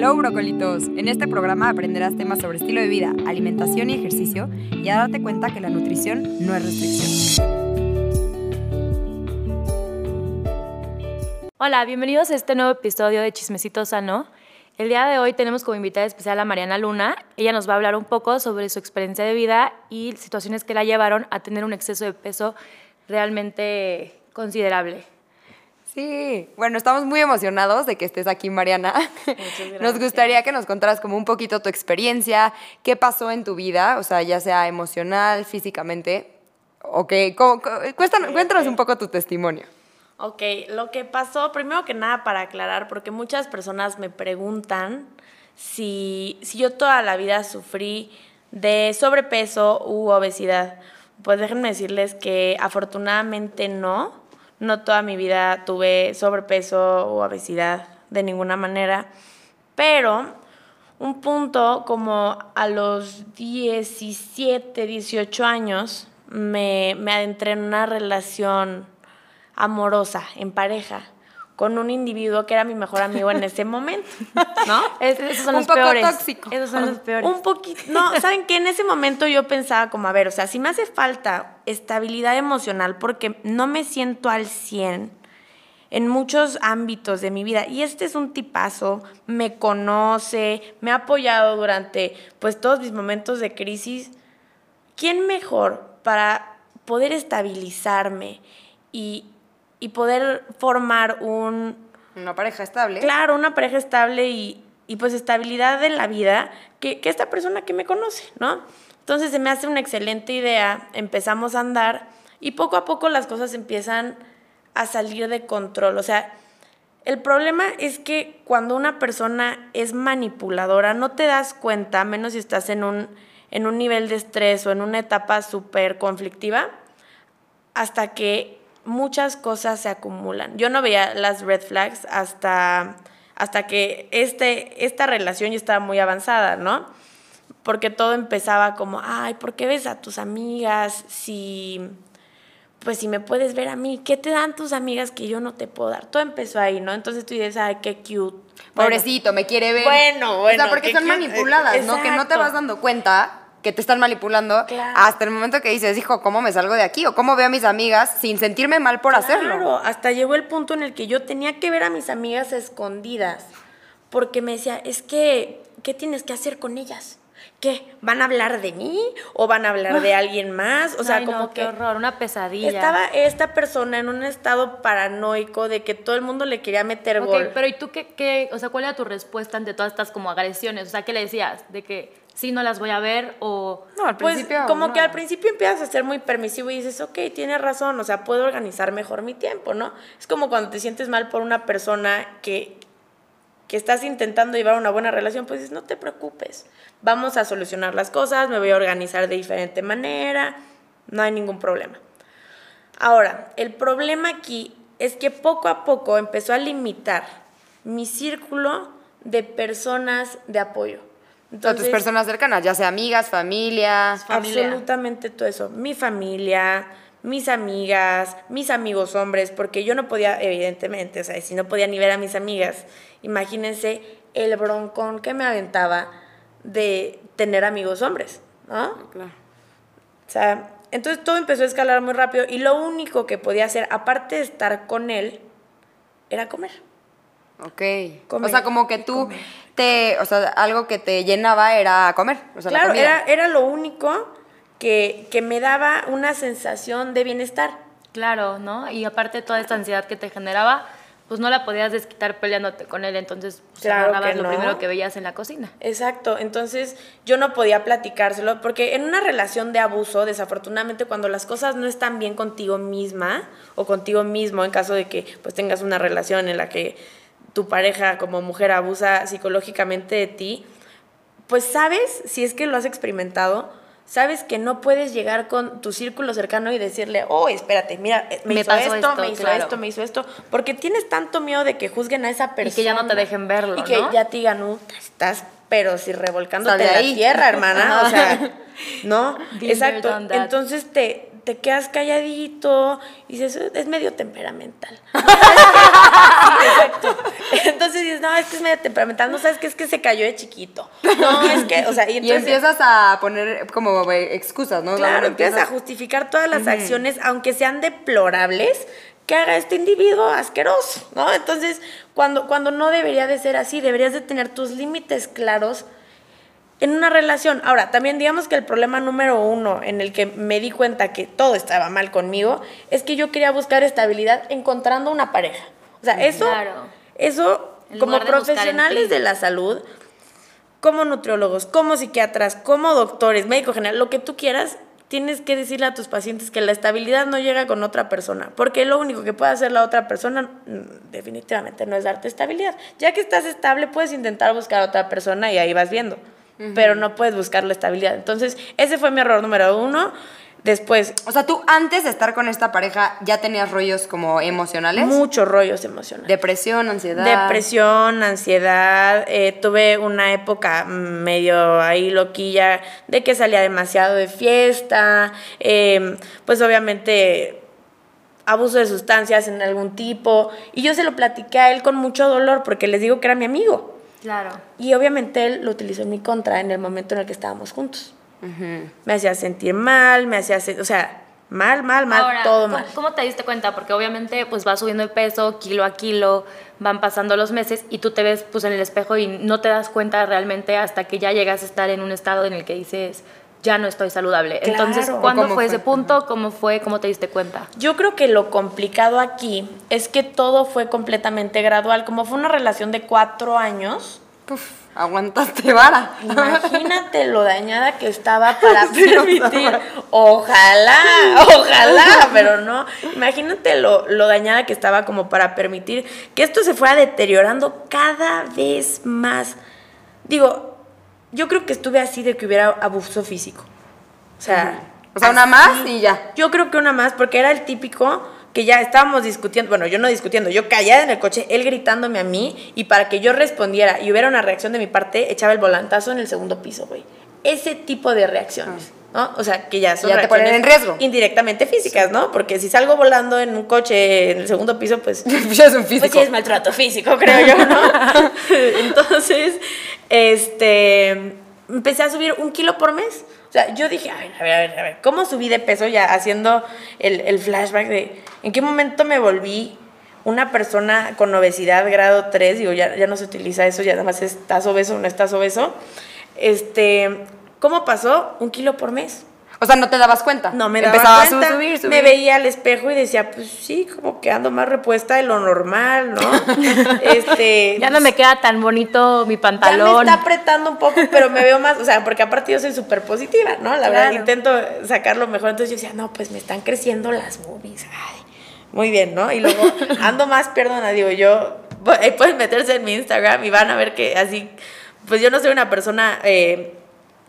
Hello, brocolitos. En este programa aprenderás temas sobre estilo de vida, alimentación y ejercicio y a darte cuenta que la nutrición no es restricción. Hola, bienvenidos a este nuevo episodio de Chismecito Sano. El día de hoy tenemos como invitada especial a Mariana Luna. Ella nos va a hablar un poco sobre su experiencia de vida y situaciones que la llevaron a tener un exceso de peso realmente considerable. Sí, bueno, estamos muy emocionados de que estés aquí, Mariana. Nos gustaría que nos contaras como un poquito tu experiencia, qué pasó en tu vida, o sea, ya sea emocional, físicamente, o qué, cuéntanos un poco tu testimonio. Ok, lo que pasó, primero que nada para aclarar, porque muchas personas me preguntan si, si yo toda la vida sufrí de sobrepeso u obesidad. Pues déjenme decirles que afortunadamente no no toda mi vida tuve sobrepeso o obesidad de ninguna manera, pero un punto como a los 17, 18 años me, me adentré en una relación amorosa, en pareja con un individuo que era mi mejor amigo en ese momento, ¿no? esos son un los poco peores. tóxico. Esos son los peores. Un poquito, no, ¿saben qué? En ese momento yo pensaba como, a ver, o sea, si me hace falta estabilidad emocional porque no me siento al 100 en muchos ámbitos de mi vida y este es un tipazo, me conoce, me ha apoyado durante pues todos mis momentos de crisis. ¿Quién mejor para poder estabilizarme y y poder formar un... Una pareja estable. Claro, una pareja estable y, y pues estabilidad en la vida que, que, esta persona que me conoce, ¿no? Entonces se me hace una excelente idea, empezamos a andar y poco a poco las cosas empiezan a salir de control. O sea, el problema es que cuando una persona es manipuladora no te das cuenta, menos si estás en un, en un nivel de estrés o en una etapa súper conflictiva, hasta que muchas cosas se acumulan. Yo no veía las red flags hasta, hasta que este, esta relación ya estaba muy avanzada, ¿no? Porque todo empezaba como, ay, ¿por qué ves a tus amigas si, pues si me puedes ver a mí, ¿qué te dan tus amigas que yo no te puedo dar? Todo empezó ahí, ¿no? Entonces tú dices, ay, qué cute. Pobrecito, me quiere ver. Bueno, bueno. O sea, porque son manipuladas, ¿no? Que no te vas dando cuenta que te están manipulando hasta el momento que dices, hijo, ¿cómo me salgo de aquí? O cómo veo a mis amigas sin sentirme mal por hacerlo. Claro, hasta llegó el punto en el que yo tenía que ver a mis amigas escondidas, porque me decía, es que, ¿qué tienes que hacer con ellas? ¿Qué? ¿Van a hablar de mí? ¿O van a hablar de alguien más? O sea, como que. Qué horror, una pesadilla. Estaba esta persona en un estado paranoico de que todo el mundo le quería meter okay, gol. Pero ¿y tú qué, qué? O sea, ¿cuál era tu respuesta ante todas estas como agresiones? O sea, ¿qué le decías? De que sí no las voy a ver o... No, al pues, principio... como que al principio empiezas a ser muy permisivo y dices, ok, tienes razón, o sea, puedo organizar mejor mi tiempo, ¿no? Es como cuando te sientes mal por una persona que, que estás intentando llevar una buena relación, pues dices, no te preocupes, vamos a solucionar las cosas, me voy a organizar de diferente manera, no hay ningún problema. Ahora, el problema aquí es que poco a poco empezó a limitar mi círculo de personas de apoyo. Entonces, tus personas cercanas, ya sea amigas, familia. Absolutamente todo eso. Mi familia, mis amigas, mis amigos hombres, porque yo no podía, evidentemente, o sea, si no podía ni ver a mis amigas, imagínense el broncón que me aventaba de tener amigos hombres, ¿no? Claro. O sea, entonces todo empezó a escalar muy rápido y lo único que podía hacer, aparte de estar con él, era comer. Ok. o sea, como que tú te, o sea, algo que te llenaba era comer. O sea, claro, la era, era lo único que, que me daba una sensación de bienestar. Claro, ¿no? Y aparte toda esta ansiedad que te generaba, pues no la podías desquitar peleándote con él, entonces pues, claro agarrabas que lo no. primero que veías en la cocina. Exacto, entonces yo no podía platicárselo, porque en una relación de abuso, desafortunadamente cuando las cosas no están bien contigo misma o contigo mismo, en caso de que pues tengas una relación en la que tu pareja como mujer abusa psicológicamente de ti, pues sabes, si es que lo has experimentado, sabes que no puedes llegar con tu círculo cercano y decirle, oh, espérate, mira, eh, me, Me hizo esto, esto, me hizo claro. esto, me hizo esto, porque tienes tanto miedo de que juzguen a esa persona. Y que ya no te dejen verlo, Y que ¿no? ya te digan, "Uh, estás, pero si revolcándote en la tierra, hermana, o sea, ¿no? Exacto. Entonces te, te quedas calladito y dices, es medio temperamental. exacto. Entonces dices, no, este es medio temperamental, no sabes qué es que se cayó de chiquito. No, es que, o sea, y, empiezas a poner como excusas, ¿no? Claro, empiezas a justificar todas las acciones, aunque sean deplorables, que haga este individuo asqueroso, ¿no? Entonces, cuando, cuando no debería de ser así, deberías de tener tus límites claros en una relación. Ahora, también digamos que el problema número uno en el que me di cuenta que todo estaba mal conmigo es que yo quería buscar estabilidad encontrando una pareja. O sea, eso, eso como profesionales de la salud, como nutriólogos, como psiquiatras, como doctores, médico general, lo que tú quieras, tienes que decirle a tus pacientes que la estabilidad no llega con otra persona, porque lo único que puede hacer la otra persona mm, definitivamente no es darte estabilidad. Ya que estás estable, puedes intentar buscar a otra persona y ahí vas viendo pero no puedes buscar la estabilidad. Entonces, ese fue mi error número uno. Después. O sea, tú antes de estar con esta pareja ya tenías rollos como emocionales. Muchos rollos emocionales. Depresión, ansiedad. Depresión, ansiedad. Eh, tuve una época medio ahí loquilla de que salía demasiado de fiesta. Em, pues obviamente abuso de sustancias en algún tipo. Y yo se lo platiqué a él con mucho dolor porque les digo que era mi amigo. Claro. Y obviamente él lo utilizó en mi contra en el momento en el que estábamos juntos. Me hacía sentir mal, me hacía, o sea, mal, mal, mal, todo mal. ¿Cómo te diste cuenta? Porque obviamente pues va subiendo el peso kilo a kilo, van pasando los meses y tú te ves pues en el espejo y no te das cuenta realmente hasta que ya llegas a estar en un estado en el que dices ya no estoy saludable. Entonces, ¿cuándo fue, ese punto? ¿Cómo fue? ¿Cómo te diste cuenta? Yo creo que lo complicado aquí es que todo fue completamente gradual. Como fue una relación de cuatro años, aguantaste vara. Imagínate lo dañada que estaba para permitir. Ojalá, ojalá, pero no. Imagínate lo, lo dañada que estaba como para permitir que esto se fuera deteriorando cada vez más. Digo, yo creo que estuve así de que hubiera abuso físico. O sea, o sea, una más y ya. Yo creo que una más porque era el típico que ya estábamos discutiendo, bueno, yo no discutiendo, yo callada en el coche, él gritándome a mí y para que yo respondiera y hubiera una reacción de mi parte, echaba el volantazo en el segundo piso, güey. Ese tipo de reacciones. ¿No? O sea, que ya son ya te ponen en riesgo. indirectamente físicas, ¿no? Porque si salgo volando en un coche en el segundo piso, pues ya es un físico. Pues sí es maltrato físico, creo yo, ¿no? Entonces, este empecé a subir un kilo por mes. O sea, yo dije, a ver, a ver, a ver, a ver, ¿cómo subí de peso ya haciendo el, el flashback de en qué momento me volví una persona con obesidad grado 3? Digo, ya, ya no se utiliza eso, ya nada más estás obeso o no estás obeso. Este, ¿cómo pasó? Un kilo por mes. O sea, no te dabas cuenta. No me daba cuenta. A subir, subir. Me veía al espejo y decía, pues sí, como que ando más repuesta de lo normal, ¿no? este, ya no me queda tan bonito mi pantalón. Ya me está apretando un poco, pero me veo más, o sea, porque aparte yo soy súper positiva, ¿no? La verdad, intento sacarlo mejor. Entonces yo decía, no, pues me están creciendo las boobies. Ay, muy bien, ¿no? Y luego ando más, perdona, digo yo, pueden meterse en mi Instagram y van a ver que así, pues yo no soy una persona... Eh,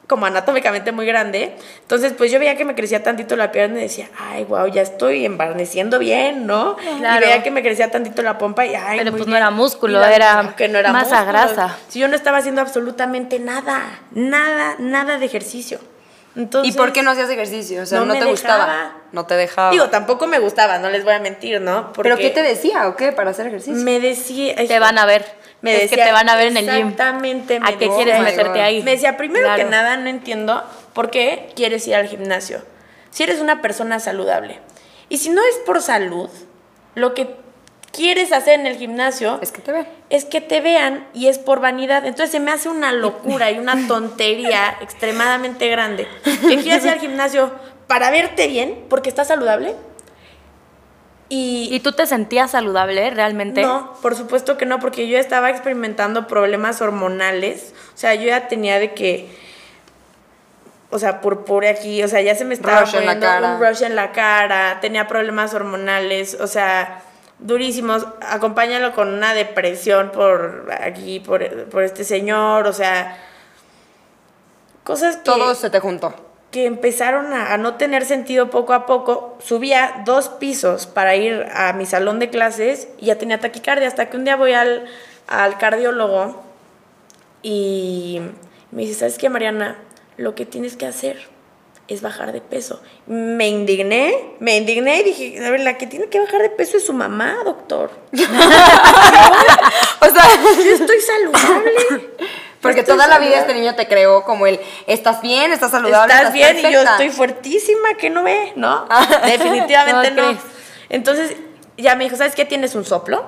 como anatómicamente muy grande. Entonces, pues yo veía que me crecía tantito la pierna y decía, ay, wow, ya estoy embarneciendo bien, ¿no? Y veía que me crecía tantito la pompa y, ay, Pero pues no era músculo, era que no era masa grasa. Si yo no estaba haciendo absolutamente nada, nada, nada de ejercicio. Entonces, ¿Y por qué no hacías ejercicio? O sea, no, te gustaba. No te dejaba. Digo, tampoco me gustaba, no les voy a mentir, ¿no? ¿Pero qué te decía o qué para hacer ejercicio? Me decía... Te van a ver me decía, que te van a ver en el gym. Exactamente. ¿A qué quieres meterte ahí? Me decía, primero que nada, no entiendo por qué quieres ir al gimnasio. Si eres una persona saludable. Y si no es por salud, lo que quieres hacer en el gimnasio es que te vean. Es que te vean y es por vanidad. Entonces se me hace una locura y una tontería extremadamente grande. Que quieras ir al gimnasio para verte bien, porque estás saludable, y, tú te sentías saludable realmente? No, por supuesto que no, porque yo estaba experimentando problemas hormonales. O sea, yo ya tenía de que, o sea, purpure aquí, o sea, ya se me estaba poniendo un rush en la cara, tenía problemas hormonales, o sea, durísimos. Acompáñalo con una depresión por aquí, por, por este señor, o sea, cosas que... Todo se te juntó que empezaron a, no tener sentido poco a poco. Subía dos pisos para ir a mi salón de clases y ya tenía taquicardia. Hasta que un día voy al, al cardiólogo y me dice, ¿sabes qué, Mariana? Lo que tienes que hacer es bajar de peso. Me indigné, me indigné y dije, a ver, la que tiene que bajar de peso es su mamá, doctor. o sea, yo estoy saludable. Porque toda la vida este niño te creó como el, estás bien, estás saludable. Estás, bien y yo estoy fuertísima, que no ve, ¿no? Definitivamente no. Entonces, ya me dijo, ¿sabes qué? Tienes un soplo,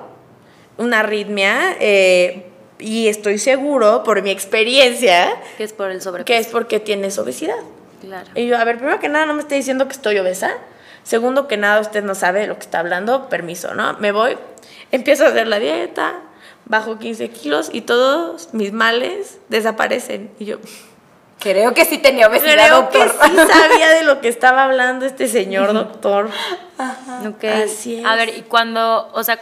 una arritmia, eh, y estoy seguro, por mi experiencia, que es por el sobrepeso. Que es porque tienes obesidad. Claro. Y yo, a ver, primero que nada, no me esté diciendo que estoy obesa. Segundo que nada, usted no sabe de lo que está hablando, permiso, ¿no? Me voy, empiezo a hacer la dieta, bajo 15 kilos y todos mis males desaparecen. Y yo... Creo que sí tenía obesidad, Creo que sí sabía de lo que estaba hablando este señor doctor. Ajá. Así es. A ver, y cuando, o sea,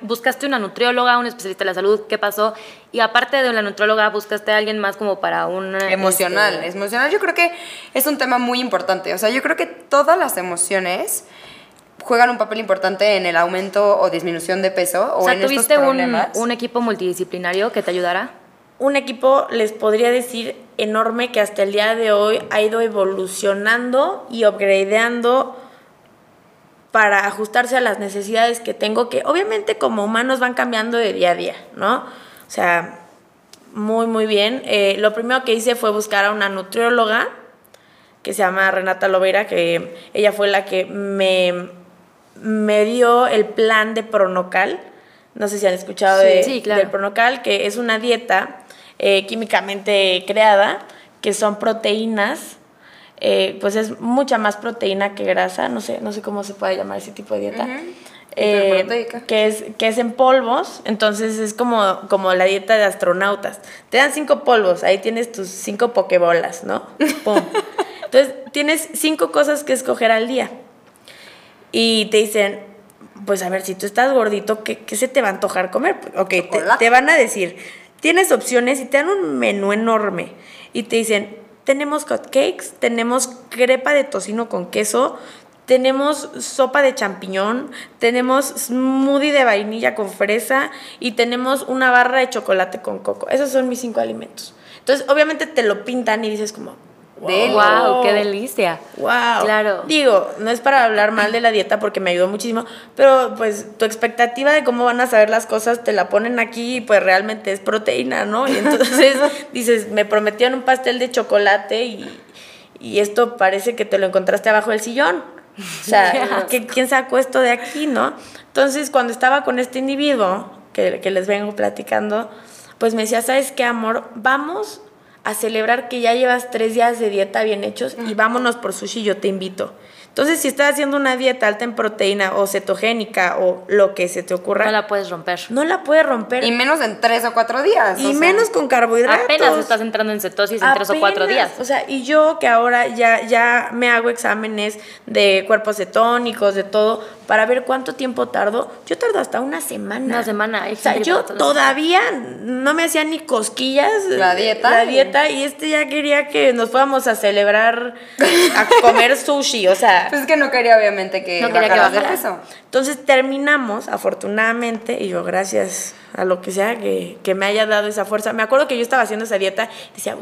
buscaste una nutrióloga, un especialista de la salud, ¿qué pasó? Y aparte de la nutrióloga, buscaste a alguien más como para un... Emocional, este, emocional. Yo creo que es un tema muy importante. O sea, yo creo que todas las emociones juegan un papel importante en el aumento o disminución de peso o, sea, en ¿tuviste un, un equipo multidisciplinario que te ayudara? Un equipo, les podría decir, enorme que hasta el día de hoy ha ido evolucionando y upgradeando para ajustarse a las necesidades que tengo, que obviamente como humanos van cambiando de día a día, ¿no? O sea, muy, muy bien. Eh, lo primero que hice fue buscar a una nutrióloga que se llama Renata Loveira, que ella fue la que me, me dio el plan de Pronocal. No sé si han escuchado de, del Pronocal, que es una dieta eh, químicamente creada, que son proteínas eh, pues es mucha más proteína que grasa, no sé, no sé cómo se puede llamar ese tipo de dieta. Eh, que, es, que es en polvos, entonces es como, como la dieta de astronautas. Te dan cinco polvos, ahí tienes tus cinco pokebolas, ¿no? Entonces tienes cinco cosas que escoger al día. Y te dicen, pues a ver, si tú estás gordito, ¿qué, qué se te va a antojar comer? Ok, te, te van a decir, tienes opciones y te dan un menú enorme. Y te dicen, tenemos cupcakes, tenemos crepa de tocino con queso, tenemos sopa de champiñón, tenemos smoothie de vainilla con fresa y tenemos una barra de chocolate con coco. Esos son mis cinco alimentos. Entonces, obviamente te lo pintan y dices como, Wow. qué delicia. Wow. Claro. Digo, no es para hablar mal de la dieta porque me ayudó muchísimo, pero pues tu expectativa de cómo van a saber las cosas te la ponen aquí y pues realmente es proteína, ¿no? Y entonces dices, me prometieron un pastel de chocolate y, esto parece que te lo encontraste abajo del sillón. O sea, ¿quién sacó esto de aquí, no? Entonces, cuando estaba con este individuo que, que les vengo platicando, pues me decía, ¿sabes qué, amor? Vamos a celebrar que ya llevas tres días de dieta bien hechos y vámonos por sushi, yo te invito. Entonces, si estás haciendo una dieta alta en proteína o cetogénica o lo que se te ocurra. No la puedes romper. No la puedes romper. Y menos en tres o cuatro días. Y menos con carbohidratos. Apenas estás entrando en cetosis en tres o cuatro días. O sea, y yo que ahora ya, ya me hago exámenes de cuerpos cetónicos, de todo, para ver cuánto tiempo tardo. Yo tardo hasta una semana. Una semana. O sea, yo todavía no me hacía ni cosquillas. La dieta. La dieta. Y este ya quería que nos fuéramos a celebrar, a comer sushi. O sea, Pues es que no quería, obviamente, que no quería que bajara. eso. Entonces terminamos, afortunadamente, y yo, gracias a lo que sea que, que, me haya dado esa fuerza. Me acuerdo que yo estaba haciendo esa dieta y decía,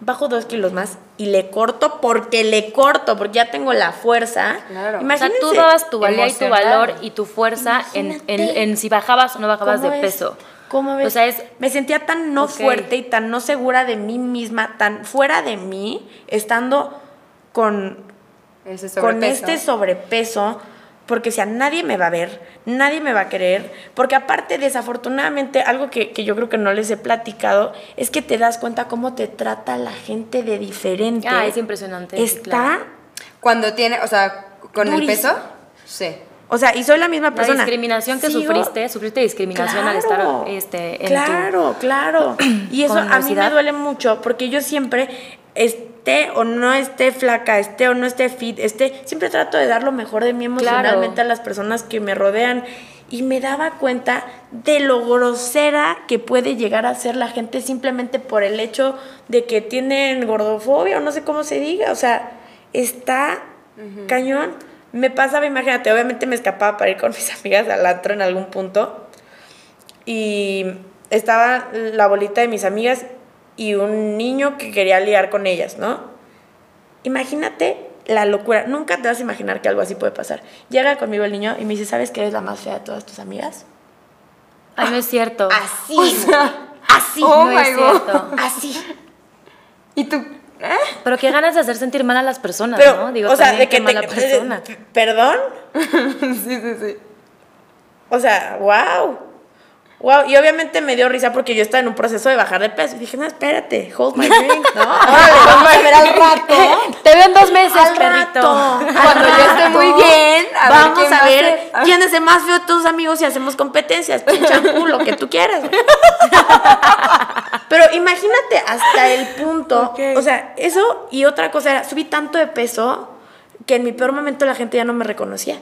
bajo dos kilos más y le corto porque le corto, porque ya tengo la fuerza. Claro. Imagínense, o sea, tú dabas tu valía y tu valor y tu fuerza en, en, en, si bajabas o no bajabas de peso. ¿Cómo ves? O sea, es, me sentía tan no fuerte y tan no segura de mí misma, tan fuera de mí, estando con, con este sobrepeso, porque si a nadie me va a ver, nadie me va a querer, porque aparte desafortunadamente algo que, yo creo que no les he platicado es que te das cuenta cómo te trata la gente de diferente. Ah, es impresionante. Está... Cuando tiene, o sea, con el peso, sí. O sea, y soy la misma persona. La discriminación que sufriste, sufriste discriminación al estar este, en Claro, claro. Y eso a mí me duele mucho porque yo siempre esté o no esté flaca, esté o no esté fit, esté, siempre trato de dar lo mejor de mí emocionalmente a las personas que me rodean. Y me daba cuenta de lo grosera que puede llegar a ser la gente simplemente por el hecho de que tienen gordofobia o no sé cómo se diga, o sea, está cañón. Me pasaba, imagínate, obviamente me escapaba para ir con mis amigas al antro en algún punto. Y estaba la bolita de mis amigas y un niño que quería liar con ellas, ¿no? imagínate la locura. Nunca te vas a imaginar que algo así puede pasar. Llega conmigo el niño y me dice, ¿sabes que eres la más fea de todas tus amigas? Ay, no es cierto. Así, así. Oh no my es God. cierto. Así. ¿Y tú? ¿Eh? Pero qué ganas de hacer sentir mal a las personas, Pero, ¿no? Digo, o sea, de que mala te... persona. ¿Perdón? sí, sí, sí. O sea, wow. Wow, y obviamente me dio risa porque yo estaba en un proceso de bajar de peso. Y dije, no, espérate, hold my drink, ¿no? Vamos a ver al rato. Te veo en dos meses, Al perrito. rato. Cuando yo esté muy bien, a vamos a ver ser. quién es el más feo de tus amigos y hacemos competencias. Champú, lo que tú quieras. Pero imagínate hasta el punto. O sea, eso y otra cosa era, subí tanto de peso que en mi peor momento la gente ya no me reconocía.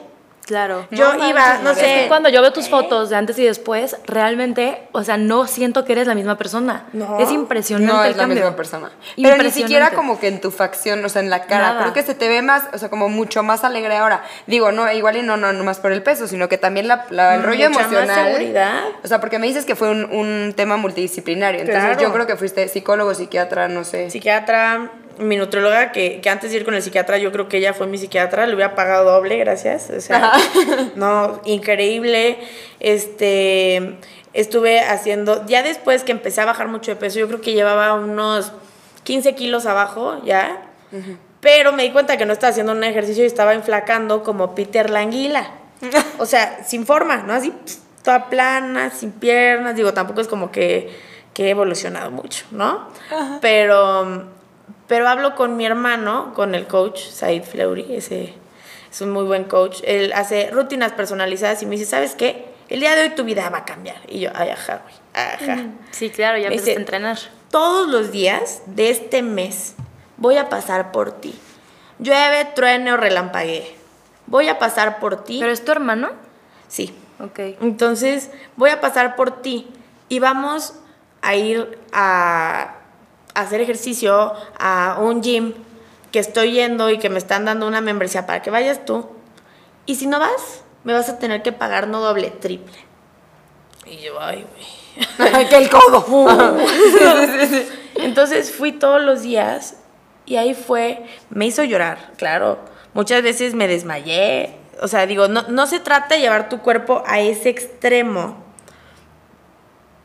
Claro. Yo No iba, no sé. Es que cuando yo veo tus fotos de antes y después, realmente, o sea, no siento que eres la misma persona. No. Es impresionante No el es la cambio. misma persona. Pero ni siquiera como que en tu facción, o sea, en la cara. Nada. Creo que se te ve más, o sea, como mucho más alegre ahora. Digo, no, igual y no, no, no más por el peso, sino que también la, la- el rollo Mucha más emocional. seguridad. O sea, porque me dices que fue un, un tema multidisciplinario. Entonces Claro. yo creo que fuiste psicólogo, psiquiatra, no sé. psiquiatra, mi nutrióloga, que, que antes de ir con el psiquiatra, yo creo que ella fue mi psiquiatra, le hubiera pagado doble, gracias. O sea, no, increíble. Este, estuve haciendo, ya después que empecé a bajar mucho de peso, yo creo que llevaba unos 15 kilos abajo ya, pero me di cuenta que no estaba haciendo un ejercicio y estaba inflacando como Peter Languila. O sea, sin forma, ¿no? Así, toda plana, sin piernas. Digo, tampoco es como que, que he evolucionado mucho, ¿no? Pero, pero hablo con mi hermano, con el coach, Said Fleury, ese es un muy buen coach. Él hace rutinas personalizadas y me dice, ¿sabes qué? El día de hoy tu vida va a cambiar. Y yo, ay, ajá, güey, ajá. Sí, claro, ya empezaste a entrenar. Todos los días de este mes voy a pasar por ti. Llueve, truene o relampaguee. Voy a pasar por ti. ¿Pero es tu hermano? Sí. Ok. Entonces, voy a pasar por ti y vamos a ir a hacer ejercicio a un gym que estoy yendo y que me están dando una membresía para que vayas tú. Y si no vas, me vas a tener que pagar no doble, triple. Y yo, ay, güey. que el codo. Entonces fui todos los días y ahí fue, me hizo llorar, claro. Muchas veces me desmayé. O sea, digo, no, no se trata de llevar tu cuerpo a ese extremo.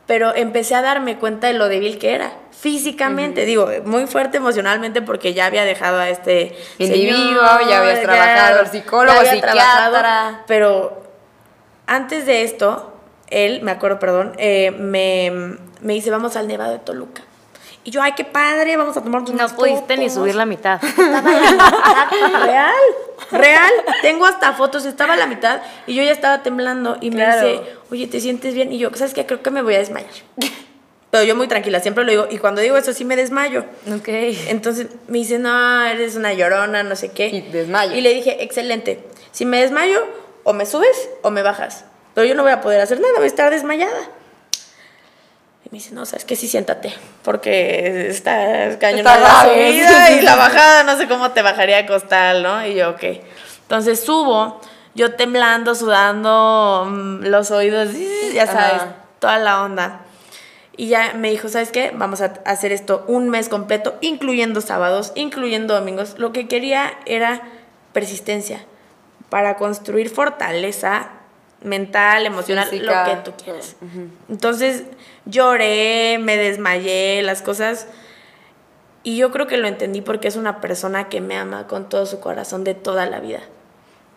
Pero empecé a darme cuenta de lo débil que era. Físicamente, digo, muy fuerte emocionalmente porque ya había dejado a este Individuo, ya habías trabajado, psicólogo, ya había psiquiatra. pero antes de esto, él, me acuerdo, perdón, eh, me, me dice, vamos al Nevado de Toluca. Y yo, ay, qué padre, vamos a tomar No unas pudiste ni fotos". subir la mitad. Estaba a la mitad, real, real. Tengo hasta fotos, estaba a la mitad y yo ya estaba temblando y Claro. me dice, oye, ¿te sientes bien? Y yo, ¿sabes qué? Creo que me voy a desmayar. Pero yo muy tranquila, siempre lo digo, y cuando digo eso sí me desmayo. Ok. Entonces me dice, no, eres una llorona, no sé qué. Y desmayo. Y le dije, excelente, si me desmayo, o me subes o me bajas. Pero yo no voy a poder hacer nada, voy a estar desmayada. Y me dice, no, sabes que sí, siéntate, porque está Está la subida y la bajada, no sé cómo te bajaría a costal, ¿no? Y yo, ok. Entonces subo, yo temblando, sudando, mm, los oídos, ya sabes, Ajá. toda la onda. Y ya me dijo, ¿sabes qué? Vamos a hacer esto un mes completo, incluyendo sábados, incluyendo domingos. Lo que quería era persistencia para construir fortaleza mental, emocional, Física. lo que tú quieras. Entonces lloré, me desmayé, las cosas. Y yo creo que lo entendí porque es una persona que me ama con todo su corazón de toda la vida.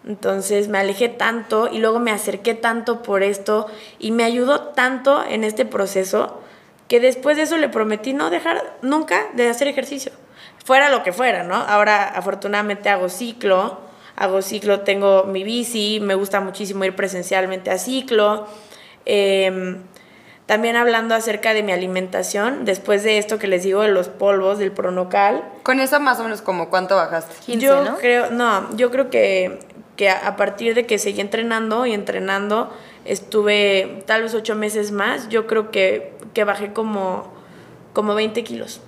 Entonces me alejé tanto y luego me acerqué tanto por esto y me ayudó tanto en este proceso que después de eso le prometí no dejar nunca de hacer ejercicio. Fuera lo que fuera, ¿no? Ahora afortunadamente hago ciclo, hago ciclo, tengo mi bici, me gusta muchísimo ir presencialmente a ciclo. Em, también hablando acerca de mi alimentación, después de esto que les digo de los polvos, del pronocal, Con eso más o menos como cuánto bajaste. 15, yo ¿no? creo, no, yo creo que, que a partir de que seguí entrenando y entrenando, estuve tal vez ocho meses más, yo creo que, que bajé como, como 20 kilos.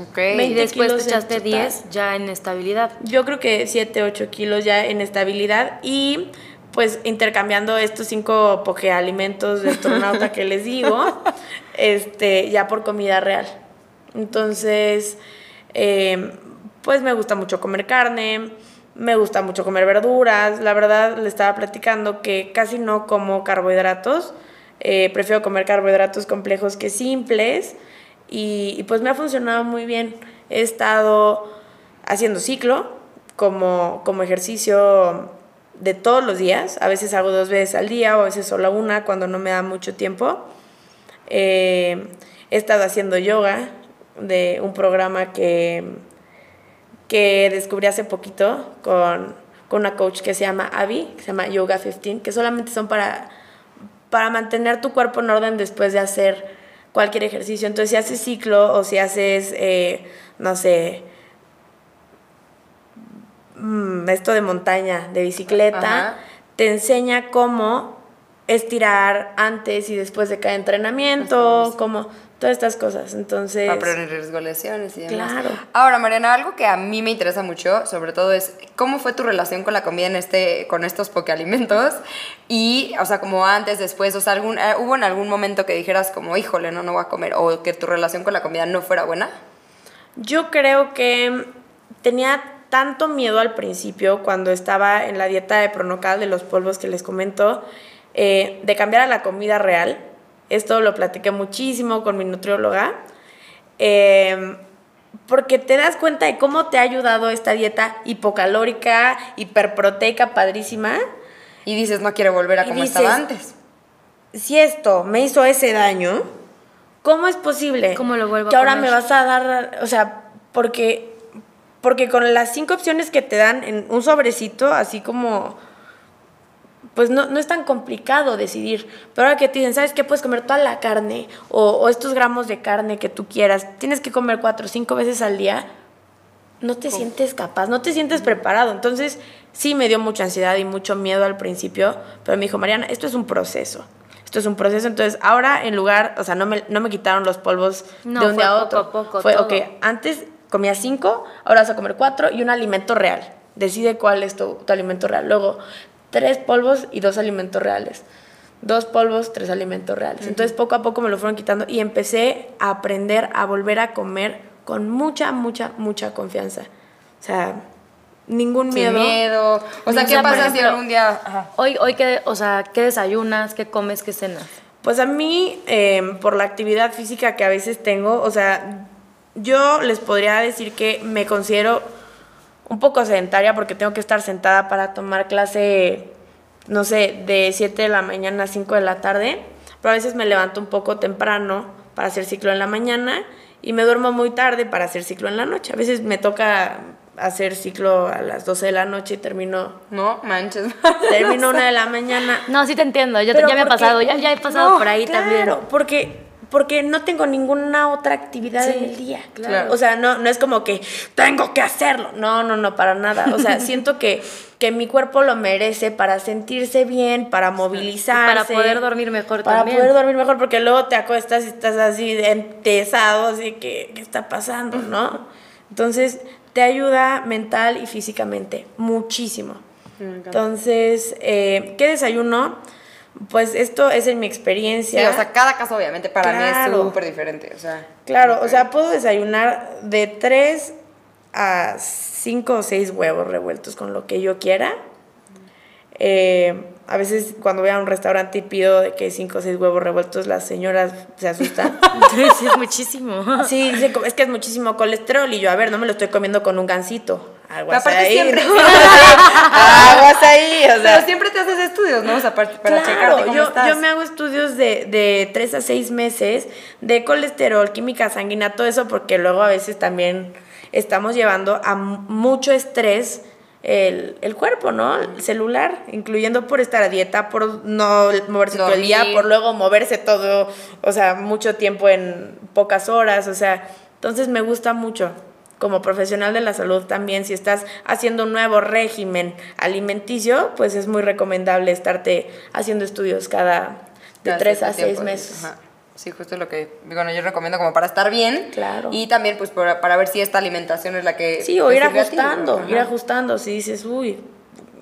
Ok. Y 20 después te echaste total. 10 ya en estabilidad. Yo creo que 7, 8 kilos ya en estabilidad y pues intercambiando estos cinco alimentos de astronauta que les digo, este, ya por comida real. Entonces, eh, pues me gusta mucho comer carne, me gusta mucho comer verduras. La verdad, le estaba platicando que casi no como carbohidratos. Eh, prefiero comer carbohidratos complejos que simples. Y, y, pues me ha funcionado muy bien. He estado haciendo ciclo como, como ejercicio de todos los días. A veces hago dos veces al día o a veces solo una cuando no me da mucho tiempo. Eh, he estado haciendo yoga de un programa que, que descubrí hace poquito con, con una coach que se llama Abby, que se llama Yoga 15, que solamente son para, para mantener tu cuerpo en orden después de hacer cualquier ejercicio. Entonces, si haces ciclo o si haces, eh, no sé, mm, esto de montaña, de bicicleta, te enseña cómo estirar antes y después de cada entrenamiento, como todas estas cosas. Entonces. Para prevenir riesgo lesiones y demás. Claro. Ahora, Mariana, algo que a mí me interesa mucho, sobre todo, es cómo fue tu relación con la comida en este, con estos alimentos Y, o sea, como antes, después, o sea, algún, eh, ¿hubo en algún momento que dijeras como, híjole, no, no voy a comer? O que tu relación con la comida no fuera buena? Yo creo que tenía tanto miedo al principio cuando estaba en la dieta de Pronocal de los polvos que les comento eh, de cambiar a la comida real. Esto lo platiqué muchísimo con mi nutrióloga. Eh, porque te das cuenta de cómo te ha ayudado esta dieta hipocalórica, hiperproteica, padrísima. Y dices, no quiero volver a como estaba antes. Si esto me hizo ese daño, ¿cómo es posible ¿Cómo lo vuelvo que ahora me vas a dar, o sea, porque, porque con las cinco opciones que te dan en un sobrecito, así como pues no, no, es tan complicado decidir. Pero ahora que te dicen, ¿sabes qué? Puedes comer toda la carne o, estos gramos de carne que tú quieras. Tienes que comer cuatro o cinco veces al día. No te sientes capaz, no te sientes preparado. Entonces, sí me dio mucha ansiedad y mucho miedo al principio, pero me dijo, Mariana, esto es un proceso. Esto es un proceso. Entonces, ahora en lugar, o sea, no me, no me quitaron los polvos de un día a otro. Poco poco, fue, ok, antes comía cinco, ahora vas a comer cuatro y un alimento real. Decide cuál es tu, tu alimento real. Luego, tres polvos y dos alimentos reales. Dos polvos, tres alimentos reales. Entonces poco a poco me lo fueron quitando y empecé a aprender a volver a comer con mucha, mucha, mucha confianza. O sea, ningún miedo. miedo. O sea, ¿qué pasa si algún día... Hoy, hoy ¿qué, o sea, ¿qué desayunas? ¿Qué comes? ¿Qué cenas? Pues a mí, em, por la actividad física que a veces tengo, o sea, yo les podría decir que me considero un poco sedentaria porque tengo que estar sentada para tomar clase, no sé, de 7 de la mañana a 5 de la tarde, pero a veces me levanto un poco temprano para hacer ciclo en la mañana y me duermo muy tarde para hacer ciclo en la noche. A veces me toca hacer ciclo a las 12 de la noche y termino... No, manches. Termino una de la mañana. No, sí te entiendo, yo, ya me ha pasado, ya, ya he pasado por ahí también. Porque porque no tengo ninguna otra actividad en el día. Claro. O sea, no, no es como que tengo que hacerlo. No, no, no, para nada. O sea, siento que, que mi cuerpo lo merece para sentirse bien, para movilizarse. para poder dormir mejor para también. Para poder dormir mejor, porque luego te acuestas y estás así entesado, así que, ¿qué está pasando, no? Entonces, te ayuda mental y físicamente muchísimo. Entonces, eh, ¿qué desayuno? Pues esto es en mi experiencia. Sí, o sea, cada caso obviamente para mí es súper diferente. O sea, claro, o sea, puedo desayunar de 3 a 5 o 6 huevos revueltos con lo que yo quiera. Eh, a veces cuando voy a un restaurante y pido de que 5 o 6 huevos revueltos, las señoras se asustan. sí, es muchísimo. Sí, es que es muchísimo colesterol y yo, a ver, no me lo estoy comiendo con un gansito. Aguas ahí. Siempre, aguas ahí. O sea. Pero siempre te haces estudios, ¿no? O sea, para, para claro, yo, yo me hago estudios de, de 3 a 6 meses de colesterol, química sanguínea, todo eso, porque luego a veces también estamos llevando a mucho estrés el, el, cuerpo, ¿no? El celular, incluyendo por estar a dieta, por no moverse todo el día, por luego moverse todo, o sea, mucho tiempo en pocas horas, o sea, entonces me gusta mucho. Como profesional de la salud también, si estás haciendo un nuevo régimen alimenticio, pues es muy recomendable estarte haciendo estudios cada de tres a seis meses. Sí, justo lo que, bueno, yo recomiendo como para estar bien. Claro. Y también pues para, para ver si esta alimentación es la que... Sí, o ir ajustando, ir ajustando. Si dices, uy,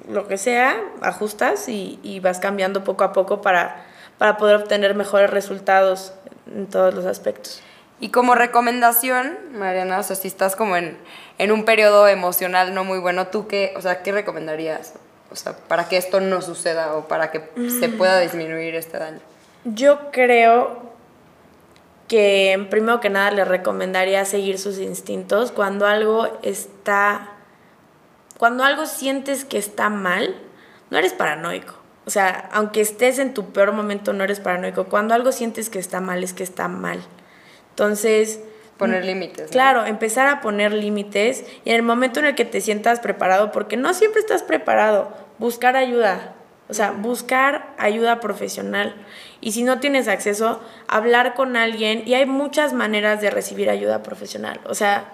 lo que sea, ajustas y, y, vas cambiando poco a poco para, para poder obtener mejores resultados en todos los aspectos. Y como recomendación, Mariana, o sea, si estás como en, en un periodo emocional no muy bueno, ¿tú qué, o sea, qué recomendarías? O sea, para que esto no suceda o para que se pueda disminuir este daño. Yo creo que primero que nada le recomendaría seguir sus instintos. Cuando algo está, cuando algo sientes que está mal, no eres paranoico. O sea, aunque estés en tu peor momento, no eres paranoico. Cuando algo sientes que está mal, es que está mal. Entonces... Poner límites. Claro, empezar a poner límites y en el momento en el que te sientas preparado, porque no siempre estás preparado, buscar ayuda. O sea, buscar ayuda profesional. Y si no tienes acceso, hablar con alguien. Y hay muchas maneras de recibir ayuda profesional. O sea,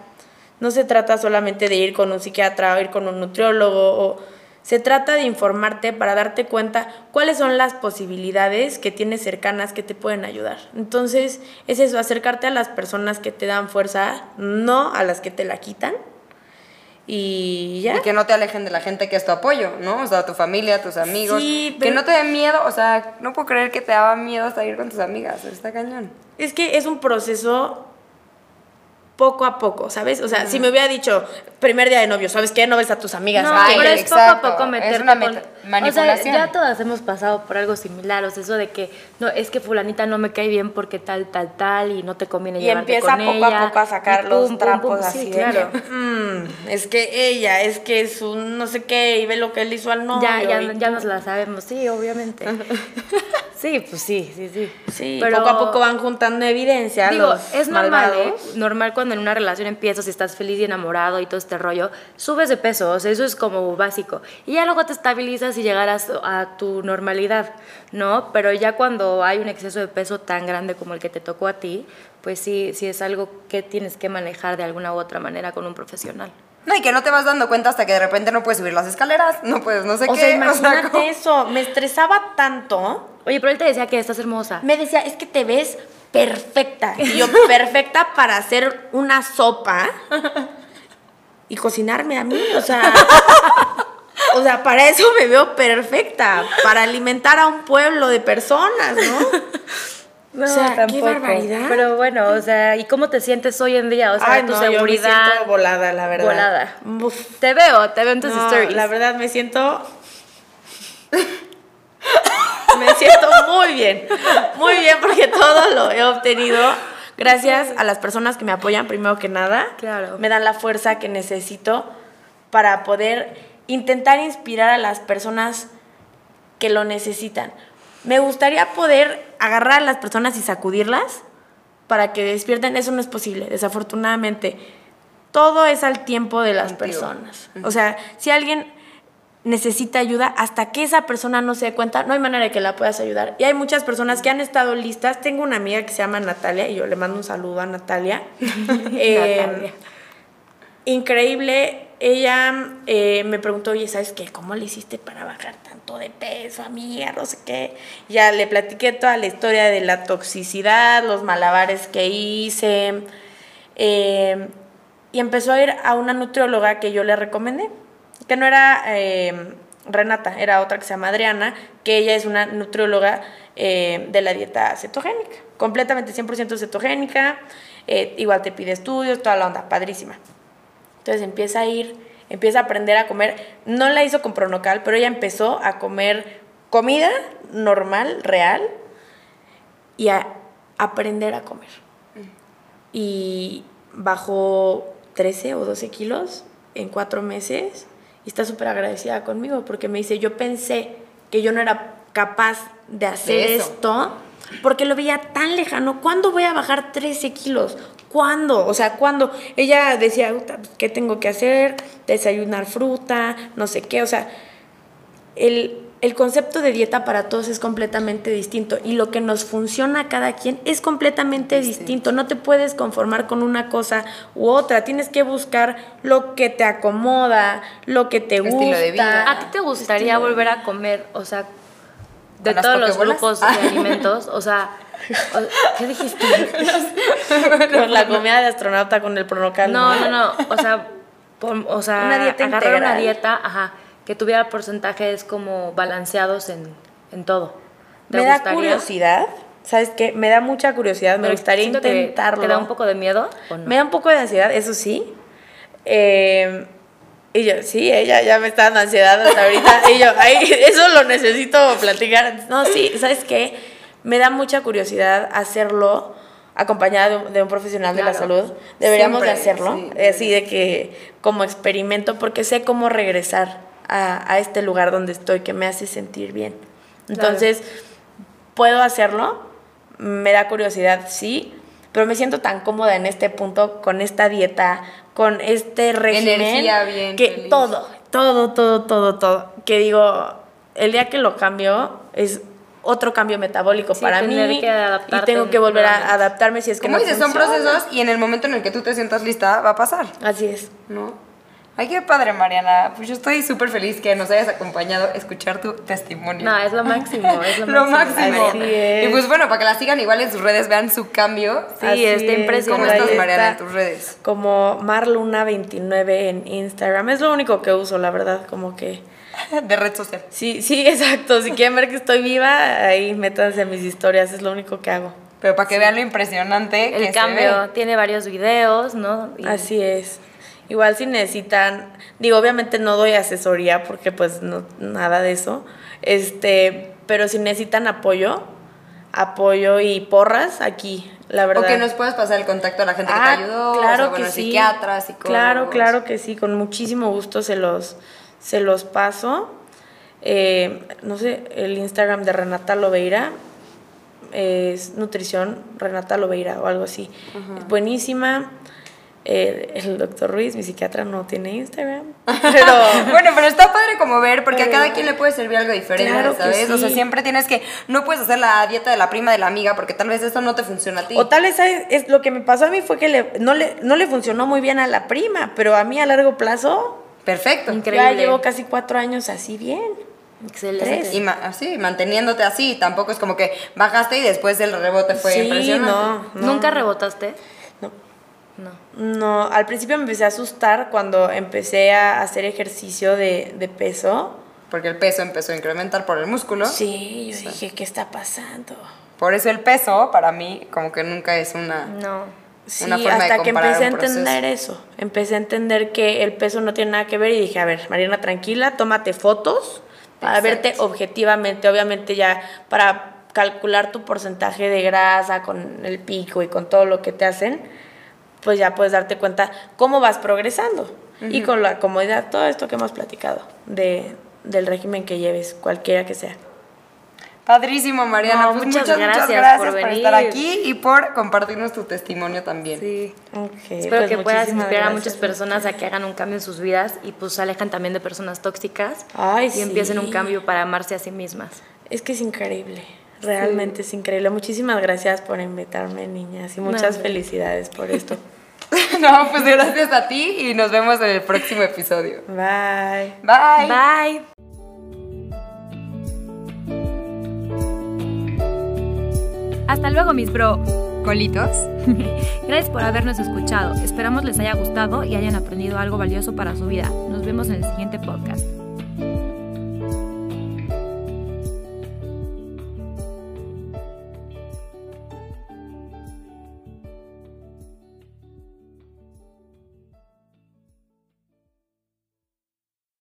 no se trata solamente de ir con un psiquiatra o ir con un nutriólogo. O, se trata de informarte para darte cuenta cuáles son las posibilidades que tienes cercanas que te pueden ayudar. Entonces, es eso, acercarte a las personas que te dan fuerza, no a las que te la quitan y ya. Y que no te alejen de la gente que es tu apoyo, ¿no? O sea, tu familia, tus amigos. Sí, Que no te den miedo, o sea, no puedo creer que te daba miedo hasta ir con tus amigas, está cañón. Es que es un proceso poco a poco, ¿sabes? O sea, si me hubiera dicho primer día de novio, ¿sabes qué? No ves a tus amigas. No, pero es poco a poco meterte es una manipulación. O sea, ya todas hemos pasado por algo similar, o sea, eso de que no es que fulanita no me cae bien porque tal tal tal y no te conviene y empieza poco a poco a sacar los trapos así, claro. Mm, es que ella, es que es un no sé qué y ve lo que él hizo al novio. Ya ya, ya nos la sabemos, sí, obviamente. Sí, pues sí, sí, sí. Sí, pero poco a poco van juntando evidencia. Digo, es normal, ¿eh? Normal cuando en una relación empiezas y estás feliz y enamorado y todo este rollo, subes de peso, o sea, eso es como básico. Y ya luego te estabilizas y llegarás a tu normalidad, ¿no? Pero ya cuando hay un exceso de peso tan grande como el que te tocó a ti, pues sí, sí es algo que tienes que manejar de alguna u otra manera con un profesional. No, y que no te vas dando cuenta hasta que de repente no puedes subir las escaleras, no puedes, no sé o qué. Sea, imagínate eso, me estresaba tanto. Oye, pero él te decía que estás hermosa. Me decía, es que te ves perfecta. Y yo, perfecta para hacer una sopa y cocinarme a mí, o sea... O sea, para eso me veo perfecta, para alimentar a un pueblo de personas, ¿no? No, o sea, qué barbaridad. Pero bueno, o sea, ¿y cómo te sientes hoy en día? O sea, tu seguridad. Yo me siento volada, la verdad. Volada. Te veo, te veo en tus stories. La verdad, me siento. me siento muy bien. Muy bien, porque todo lo he obtenido gracias a las personas que me apoyan, primero que nada. Claro. Me dan la fuerza que necesito para poder intentar inspirar a las personas que lo necesitan. Me gustaría poder agarrar a las personas y sacudirlas para que despierten. Eso no es posible, desafortunadamente. Todo es al tiempo de las personas. O sea, si alguien necesita ayuda, hasta que esa persona no se dé cuenta, no hay manera de que la puedas ayudar. Y hay muchas personas que han estado listas. Tengo una amiga que se llama Natalia, y yo le mando un saludo a Natalia. eh, increíble. Ella eh, me preguntó, oye, ¿sabes qué? ¿Cómo le hiciste para bajar tanto de peso, amiga? No sé qué. Ya le platiqué toda la historia de la toxicidad, los malabares que hice. Eh, y empezó a ir a una nutrióloga que yo le recomendé, que no era eh, Renata, era otra que se llama Adriana, que ella es una nutrióloga de la dieta cetogénica, completamente 100% cetogénica. igual te pide estudios, toda la onda, padrísima. Entonces empieza a ir, empieza a aprender a comer. No la hizo con pronocal, pero ella empezó a comer comida normal, real, y a aprender a comer. Y bajó 13 o 12 kilos en cuatro meses y está súper agradecida conmigo porque me dice, yo pensé que yo no era capaz de hacer esto porque lo veía tan lejano. ¿Cuándo voy a bajar 13 kilos? ¿Cuándo? O sea, ¿cuándo? Ella decía, ¿qué tengo que hacer? Desayunar fruta, no sé qué. O sea, el, concepto de dieta para todos es completamente distinto y lo que nos funciona a cada quien es completamente distinto. No te puedes conformar con una cosa u otra. Tienes que buscar lo que te acomoda, lo que te gusta. De vida. ¿A ti te gustaría volver a comer? O sea, de todos los grupos de alimentos, o sea, ¿qué dijiste? con la comida de astronauta con el pronocal. No, no, no, o sea, o sea, una dieta agarrar una dieta, ajá, que tuviera porcentajes como balanceados en, en todo. Me da curiosidad, ¿Sabes qué? Me da mucha curiosidad, me Pero gustaría intentarlo. ¿Te da un poco de miedo o no? Me da un poco de ansiedad, eso sí. Eh, y yo, sí, ella ya me está dando ansiedad hasta ahorita. y yo, ay, eso lo necesito platicar. No, sí, ¿sabes qué? Me da mucha curiosidad hacerlo acompañada de un, de un profesional de la Claro. salud. Deberíamos de Siempre, hacerlo, sí. eh, así de que como experimento, porque sé cómo regresar a, a este lugar donde estoy que me hace sentir bien. Entonces, ¿puedo hacerlo? Me da curiosidad, sí, pero me siento tan cómoda en este punto con esta dieta, con este régimen, Energía bien, que feliz. todo, todo, todo, todo, todo, que digo, el día que lo cambio es otro cambio metabólico Sí, para tener mí y tengo que volver a adaptarme si es que Como no dices, son procesos y en el momento en el que tú te sientas lista va a pasar, Así es. ¿no? Ay, qué padre, Mariana. Pues yo estoy súper feliz que nos hayas acompañado a escuchar tu testimonio. No, es lo máximo, es lo, Lo máximo. máximo. Y pues bueno, para que la sigan igual en sus redes, vean su cambio. Sí, Así está es, impresionante. ¿Cómo estás, Mariana, en tus redes? Como Marluna29 en Instagram. Es lo único que uso, la verdad, como que... De red social. Sí, sí, exacto. Si quieren ver que estoy viva, ahí métanse a mis historias, es lo único que hago. Pero para que vean lo impresionante que El se cambio ve. tiene varios videos, ¿no? Y- Así es. Igual si necesitan, digo, obviamente no doy asesoría porque pues no, nada de eso. Este, pero si necesitan apoyo, apoyo y porras aquí, la verdad. O que nos puedas pasar el contacto a la gente Ah, que te ayudó. claro o sea, que bueno, sí. psiquiatras, psicólogos. Claro, claro que sí, con muchísimo gusto se los, se los paso. Eh, no sé, el Instagram de Renata Lobeira es nutrición Renata Lobeira o algo así. Es buenísima. Eh, el doctor Ruiz, mi psiquiatra, no tiene Instagram. Pero bueno, pero está padre como ver, porque a cada quien le puede servir algo diferente, Claro ¿sabes? O sea, siempre tienes que, no puedes hacer la dieta de la prima de la amiga, porque tal vez eso no te funciona a ti. O tal vez ¿sabes? es lo que me pasó a mí fue que le- no, le, no le funcionó muy bien a la prima, pero a mí a largo plazo Perfecto. Increíble. ya llevo casi cuatro años así bien. Excelente. Tres. Y ma- así, manteniéndote así, tampoco es como que bajaste y después el rebote fue sí, impresionante. no, no. ¿Nunca rebotaste? No. No. No, al principio me empecé a asustar cuando empecé a hacer ejercicio de, de peso. Porque el peso empezó a incrementar por el músculo. Sí, yo dije, ¿qué está pasando? Por eso el peso, para mí, como que nunca es una... No. Sí, Una forma de hasta que empecé a entender eso. Empecé a entender que el peso no tiene nada que ver y dije, a ver, Mariana, tranquila, tómate fotos para Exacto. verte objetivamente, obviamente ya para calcular tu porcentaje de grasa con el pico y con todo lo que te hacen, pues ya puedes darte cuenta cómo vas progresando. Y con la comodidad, todo esto que hemos platicado de, del régimen que lleves, cualquiera que sea. Padrísimo, Mariana. No, pues muchas muchas, muchas gracias por por, venir. estar aquí y por compartirnos tu testimonio también. Sí. Ok, Espero pues que puedas muchísimas inspirar a muchas personas a que hagan un cambio en sus vidas y pues se alejan también de personas tóxicas Ay, y empiecen un cambio para amarse a sí mismas. Es que es increíble, realmente es increíble. Muchísimas gracias por invitarme, niñas, y muchas No, felicidades por esto. no, pues gracias a ti y nos vemos en el próximo episodio. Bye. Bye. Bye. Hasta luego, mis bro. Colitos. Gracias por habernos escuchado. Esperamos les haya gustado y hayan aprendido algo valioso para su vida. Nos vemos en el siguiente podcast.